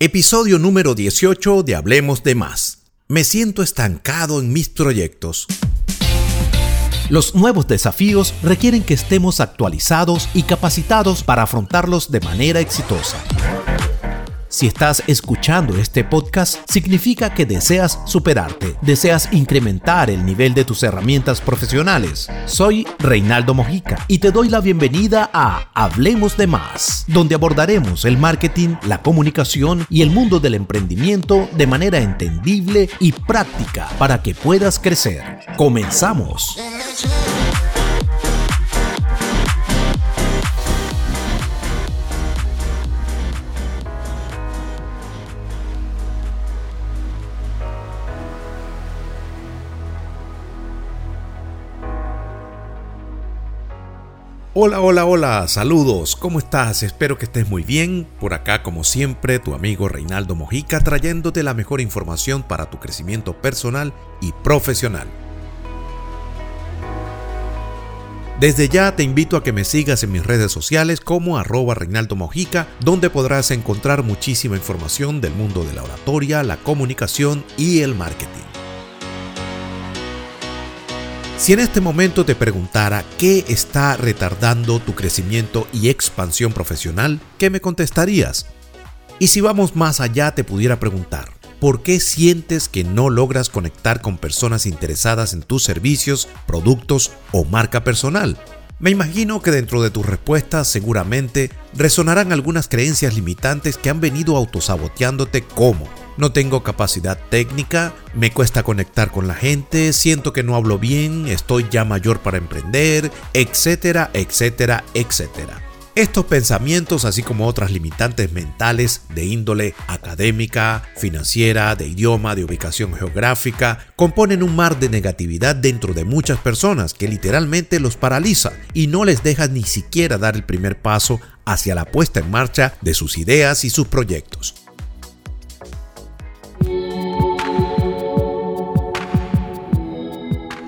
Episodio número 18 de Hablemos de Más. Me siento estancado en mis proyectos. Los nuevos desafíos requieren que estemos actualizados y capacitados para afrontarlos de manera exitosa. Si estás escuchando este podcast, significa que deseas superarte, deseas incrementar el nivel de tus herramientas profesionales. Soy Reinaldo Mojica y te doy la bienvenida a Hablemos de Más, donde abordaremos el marketing, la comunicación y el mundo del emprendimiento de manera entendible y práctica para que puedas crecer. Comenzamos. Hola, hola, hola, saludos, ¿cómo estás? Espero que estés muy bien. Por acá, como siempre, tu amigo Reinaldo Mojica trayéndote la mejor información para tu crecimiento personal y profesional. Desde ya te invito a que me sigas en mis redes sociales como arroba Reinaldo Mojica, donde podrás encontrar muchísima información del mundo de la oratoria, la comunicación y el marketing. Si en este momento te preguntara qué está retardando tu crecimiento y expansión profesional, ¿qué me contestarías? Y si vamos más allá, te pudiera preguntar, ¿por qué sientes que no logras conectar con personas interesadas en tus servicios, productos o marca personal? Me imagino que dentro de tus respuestas seguramente resonarán algunas creencias limitantes que han venido autosaboteándote como no tengo capacidad técnica, me cuesta conectar con la gente, siento que no hablo bien, estoy ya mayor para emprender, etcétera, etcétera, etcétera. Estos pensamientos, así como otras limitantes mentales de índole académica, financiera, de idioma, de ubicación geográfica, componen un mar de negatividad dentro de muchas personas que literalmente los paraliza y no les deja ni siquiera dar el primer paso hacia la puesta en marcha de sus ideas y sus proyectos.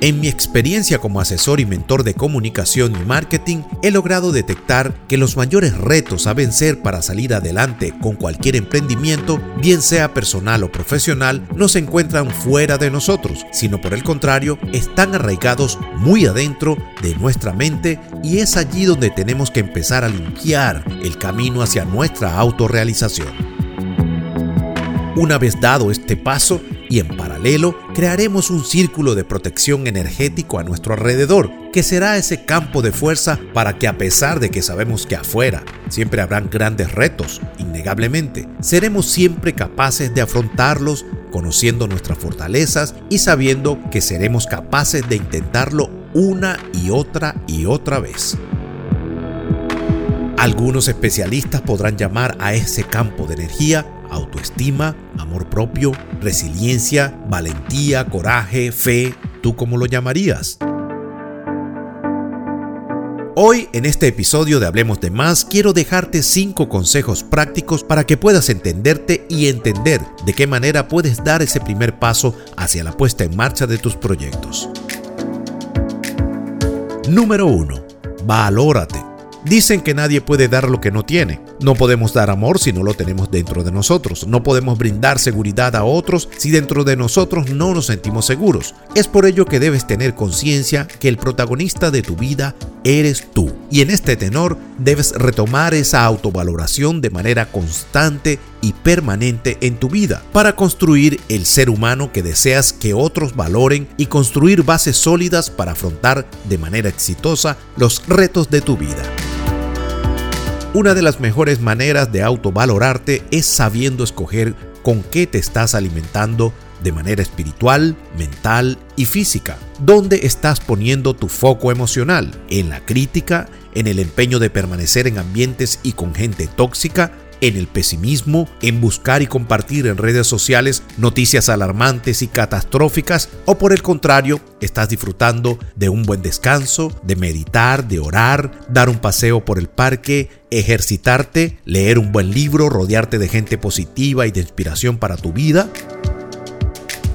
En mi experiencia como asesor y mentor de comunicación y marketing, he logrado detectar que los mayores retos a vencer para salir adelante con cualquier emprendimiento, bien sea personal o profesional, no se encuentran fuera de nosotros, sino por el contrario, están arraigados muy adentro de nuestra mente y es allí donde tenemos que empezar a limpiar el camino hacia nuestra autorrealización. Una vez dado este paso y en paralelo, crearemos un círculo de protección energético a nuestro alrededor, que será ese campo de fuerza para que a pesar de que sabemos que afuera siempre habrán grandes retos, innegablemente, seremos siempre capaces de afrontarlos conociendo nuestras fortalezas y sabiendo que seremos capaces de intentarlo una y otra y otra vez. Algunos especialistas podrán llamar a ese campo de energía autoestima, amor propio, resiliencia, valentía, coraje, fe, ¿tú cómo lo llamarías? Hoy, en este episodio de Hablemos de Más, quiero dejarte 5 consejos prácticos para que puedas entenderte y entender de qué manera puedes dar ese primer paso hacia la puesta en marcha de tus proyectos. Número 1. Valórate. Dicen que nadie puede dar lo que no tiene. No podemos dar amor si no lo tenemos dentro de nosotros. No podemos brindar seguridad a otros si dentro de nosotros no nos sentimos seguros. Es por ello que debes tener conciencia que el protagonista de tu vida eres tú. Y en este tenor debes retomar esa autovaloración de manera constante y permanente en tu vida para construir el ser humano que deseas que otros valoren y construir bases sólidas para afrontar de manera exitosa los retos de tu vida. Una de las mejores maneras de autovalorarte es sabiendo escoger con qué te estás alimentando de manera espiritual, mental y física. ¿Dónde estás poniendo tu foco emocional? ¿En la crítica? ¿En el empeño de permanecer en ambientes y con gente tóxica? En el pesimismo, en buscar y compartir en redes sociales noticias alarmantes y catastróficas o por el contrario, estás disfrutando de un buen descanso, de meditar, de orar, dar un paseo por el parque, ejercitarte, leer un buen libro, rodearte de gente positiva y de inspiración para tu vida.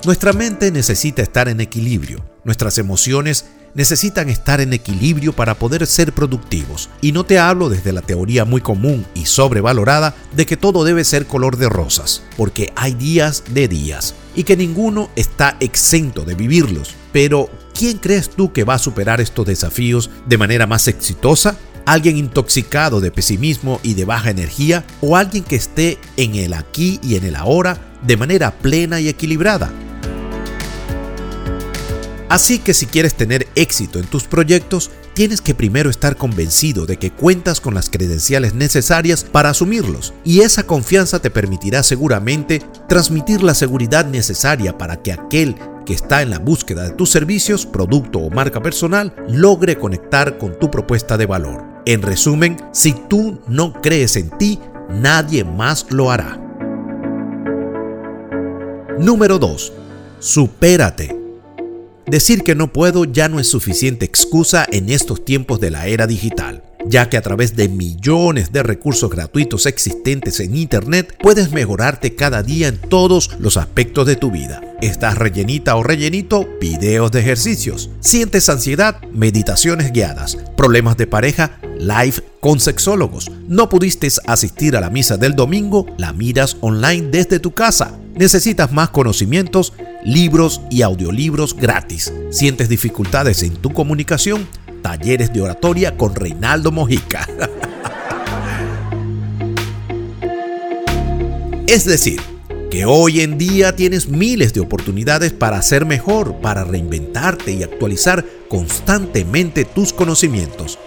Nuestra mente necesita estar en equilibrio, nuestras emociones necesitan estar en equilibrio para poder ser productivos. Y no te hablo desde la teoría muy común y sobrevalorada de que todo debe ser color de rosas, porque hay días de días y que ninguno está exento de vivirlos. Pero, ¿quién crees tú que va a superar estos desafíos de manera más exitosa? ¿Alguien intoxicado de pesimismo y de baja energía? ¿O alguien que esté en el aquí y en el ahora de manera plena y equilibrada? Así que si quieres tener éxito en tus proyectos, tienes que primero estar convencido de que cuentas con las credenciales necesarias para asumirlos y esa confianza te permitirá seguramente transmitir la seguridad necesaria para que aquel que está en la búsqueda de tus servicios, producto o marca personal logre conectar con tu propuesta de valor. En resumen, si tú no crees en ti, nadie más lo hará. Número 2. Supérate. Decir que no puedo ya no es suficiente excusa en estos tiempos de la era digital, ya que a través de millones de recursos gratuitos existentes en Internet puedes mejorarte cada día en todos los aspectos de tu vida. ¿Estás rellenita o rellenito? Videos de ejercicios. ¿Sientes ansiedad? Meditaciones guiadas. ¿Problemas de pareja? Live con sexólogos. ¿No pudiste asistir a la misa del domingo? La miras online desde tu casa. ¿Necesitas más conocimientos? libros y audiolibros gratis. ¿Sientes dificultades en tu comunicación? Talleres de oratoria con Reinaldo Mojica. es decir, que hoy en día tienes miles de oportunidades para ser mejor, para reinventarte y actualizar constantemente tus conocimientos.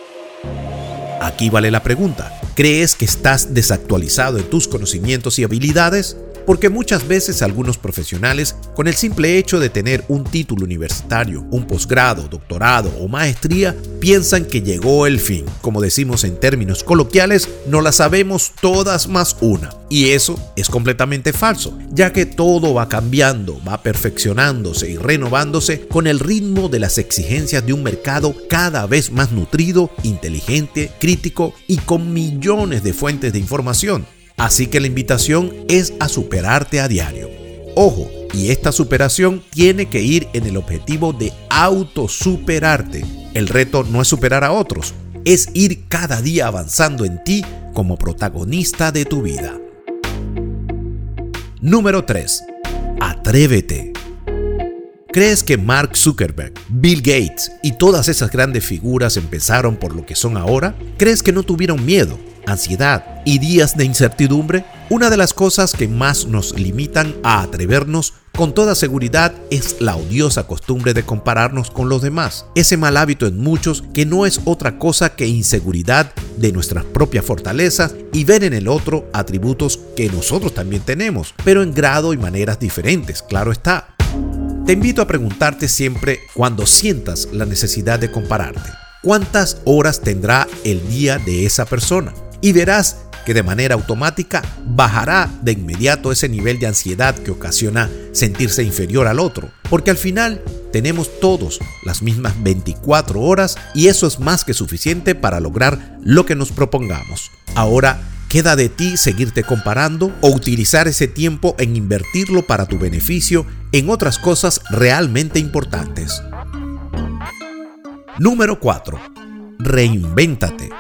Aquí vale la pregunta, ¿crees que estás desactualizado en tus conocimientos y habilidades? Porque muchas veces algunos profesionales, con el simple hecho de tener un título universitario, un posgrado, doctorado o maestría, piensan que llegó el fin. Como decimos en términos coloquiales, no la sabemos todas más una. Y eso es completamente falso, ya que todo va cambiando, va perfeccionándose y renovándose con el ritmo de las exigencias de un mercado cada vez más nutrido, inteligente, crítico y con millones de fuentes de información. Así que la invitación es a superarte a diario. Ojo, y esta superación tiene que ir en el objetivo de autosuperarte. El reto no es superar a otros, es ir cada día avanzando en ti como protagonista de tu vida. Número 3. Atrévete. ¿Crees que Mark Zuckerberg, Bill Gates y todas esas grandes figuras empezaron por lo que son ahora? ¿Crees que no tuvieron miedo? Ansiedad y días de incertidumbre, una de las cosas que más nos limitan a atrevernos con toda seguridad es la odiosa costumbre de compararnos con los demás, ese mal hábito en muchos que no es otra cosa que inseguridad de nuestras propias fortalezas y ver en el otro atributos que nosotros también tenemos, pero en grado y maneras diferentes, claro está. Te invito a preguntarte siempre cuando sientas la necesidad de compararte, ¿cuántas horas tendrá el día de esa persona? Y verás que de manera automática bajará de inmediato ese nivel de ansiedad que ocasiona sentirse inferior al otro, porque al final tenemos todos las mismas 24 horas y eso es más que suficiente para lograr lo que nos propongamos. Ahora, queda de ti seguirte comparando o utilizar ese tiempo en invertirlo para tu beneficio en otras cosas realmente importantes. Número 4. Reinvéntate.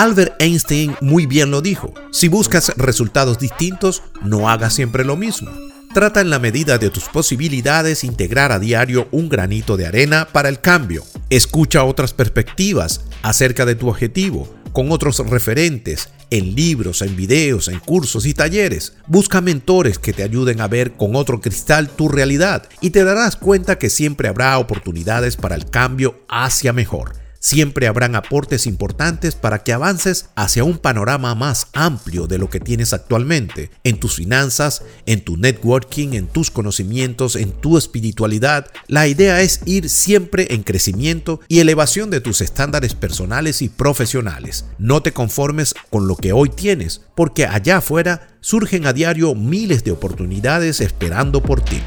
Albert Einstein muy bien lo dijo, si buscas resultados distintos, no hagas siempre lo mismo. Trata en la medida de tus posibilidades integrar a diario un granito de arena para el cambio. Escucha otras perspectivas acerca de tu objetivo, con otros referentes, en libros, en videos, en cursos y talleres. Busca mentores que te ayuden a ver con otro cristal tu realidad y te darás cuenta que siempre habrá oportunidades para el cambio hacia mejor. Siempre habrán aportes importantes para que avances hacia un panorama más amplio de lo que tienes actualmente, en tus finanzas, en tu networking, en tus conocimientos, en tu espiritualidad. La idea es ir siempre en crecimiento y elevación de tus estándares personales y profesionales. No te conformes con lo que hoy tienes, porque allá afuera surgen a diario miles de oportunidades esperando por ti.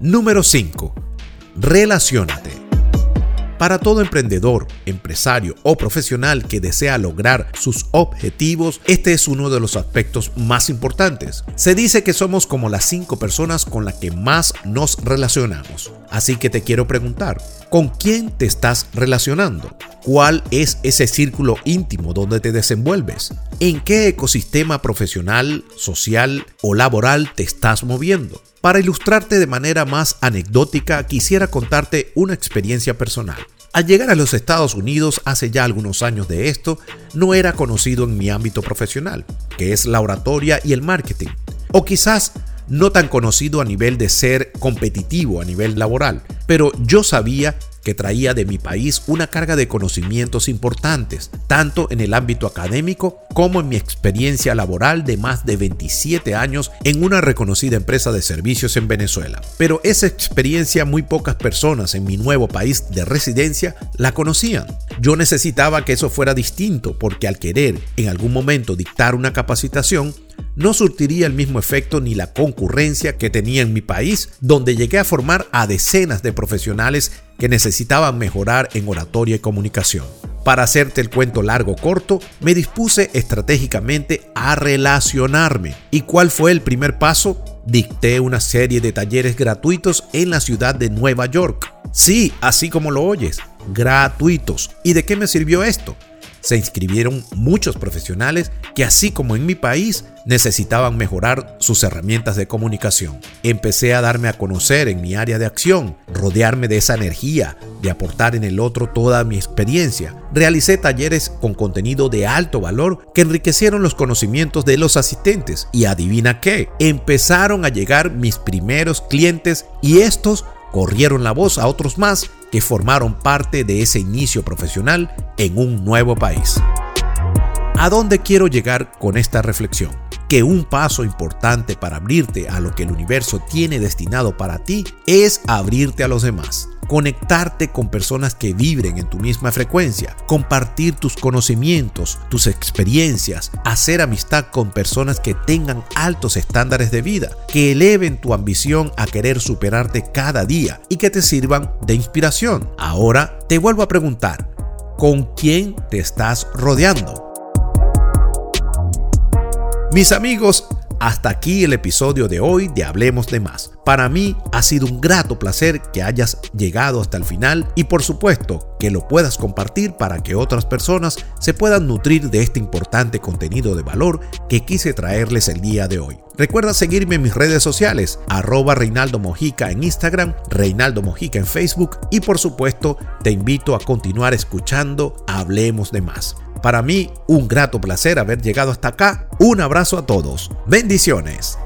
Número 5. Relaciónate. Para todo emprendedor, empresario o profesional que desea lograr sus objetivos, este es uno de los aspectos más importantes. Se dice que somos como las cinco personas con las que más nos relacionamos. Así que te quiero preguntar, ¿con quién te estás relacionando? ¿Cuál es ese círculo íntimo donde te desenvuelves? ¿En qué ecosistema profesional, social o laboral te estás moviendo? Para ilustrarte de manera más anecdótica, quisiera contarte una experiencia personal. Al llegar a los Estados Unidos hace ya algunos años de esto, no era conocido en mi ámbito profesional, que es la oratoria y el marketing. O quizás no tan conocido a nivel de ser competitivo a nivel laboral, pero yo sabía que traía de mi país una carga de conocimientos importantes, tanto en el ámbito académico como en mi experiencia laboral de más de 27 años en una reconocida empresa de servicios en Venezuela. Pero esa experiencia muy pocas personas en mi nuevo país de residencia la conocían. Yo necesitaba que eso fuera distinto porque al querer en algún momento dictar una capacitación, no surtiría el mismo efecto ni la concurrencia que tenía en mi país, donde llegué a formar a decenas de profesionales que necesitaban mejorar en oratoria y comunicación. Para hacerte el cuento largo corto, me dispuse estratégicamente a relacionarme. ¿Y cuál fue el primer paso? Dicté una serie de talleres gratuitos en la ciudad de Nueva York. Sí, así como lo oyes, gratuitos. ¿Y de qué me sirvió esto? Se inscribieron muchos profesionales que así como en mi país necesitaban mejorar sus herramientas de comunicación. Empecé a darme a conocer en mi área de acción, rodearme de esa energía, de aportar en el otro toda mi experiencia. Realicé talleres con contenido de alto valor que enriquecieron los conocimientos de los asistentes y adivina qué, empezaron a llegar mis primeros clientes y estos corrieron la voz a otros más que formaron parte de ese inicio profesional en un nuevo país. ¿A dónde quiero llegar con esta reflexión? Que un paso importante para abrirte a lo que el universo tiene destinado para ti es abrirte a los demás conectarte con personas que vibren en tu misma frecuencia, compartir tus conocimientos, tus experiencias, hacer amistad con personas que tengan altos estándares de vida, que eleven tu ambición a querer superarte cada día y que te sirvan de inspiración. Ahora te vuelvo a preguntar, ¿con quién te estás rodeando? Mis amigos, hasta aquí el episodio de hoy de Hablemos de Más. Para mí ha sido un grato placer que hayas llegado hasta el final y por supuesto que lo puedas compartir para que otras personas se puedan nutrir de este importante contenido de valor que quise traerles el día de hoy. Recuerda seguirme en mis redes sociales, arroba Reinaldo Mojica en Instagram, Reinaldo Mojica en Facebook y por supuesto te invito a continuar escuchando Hablemos de Más. Para mí, un grato placer haber llegado hasta acá. Un abrazo a todos. Bendiciones.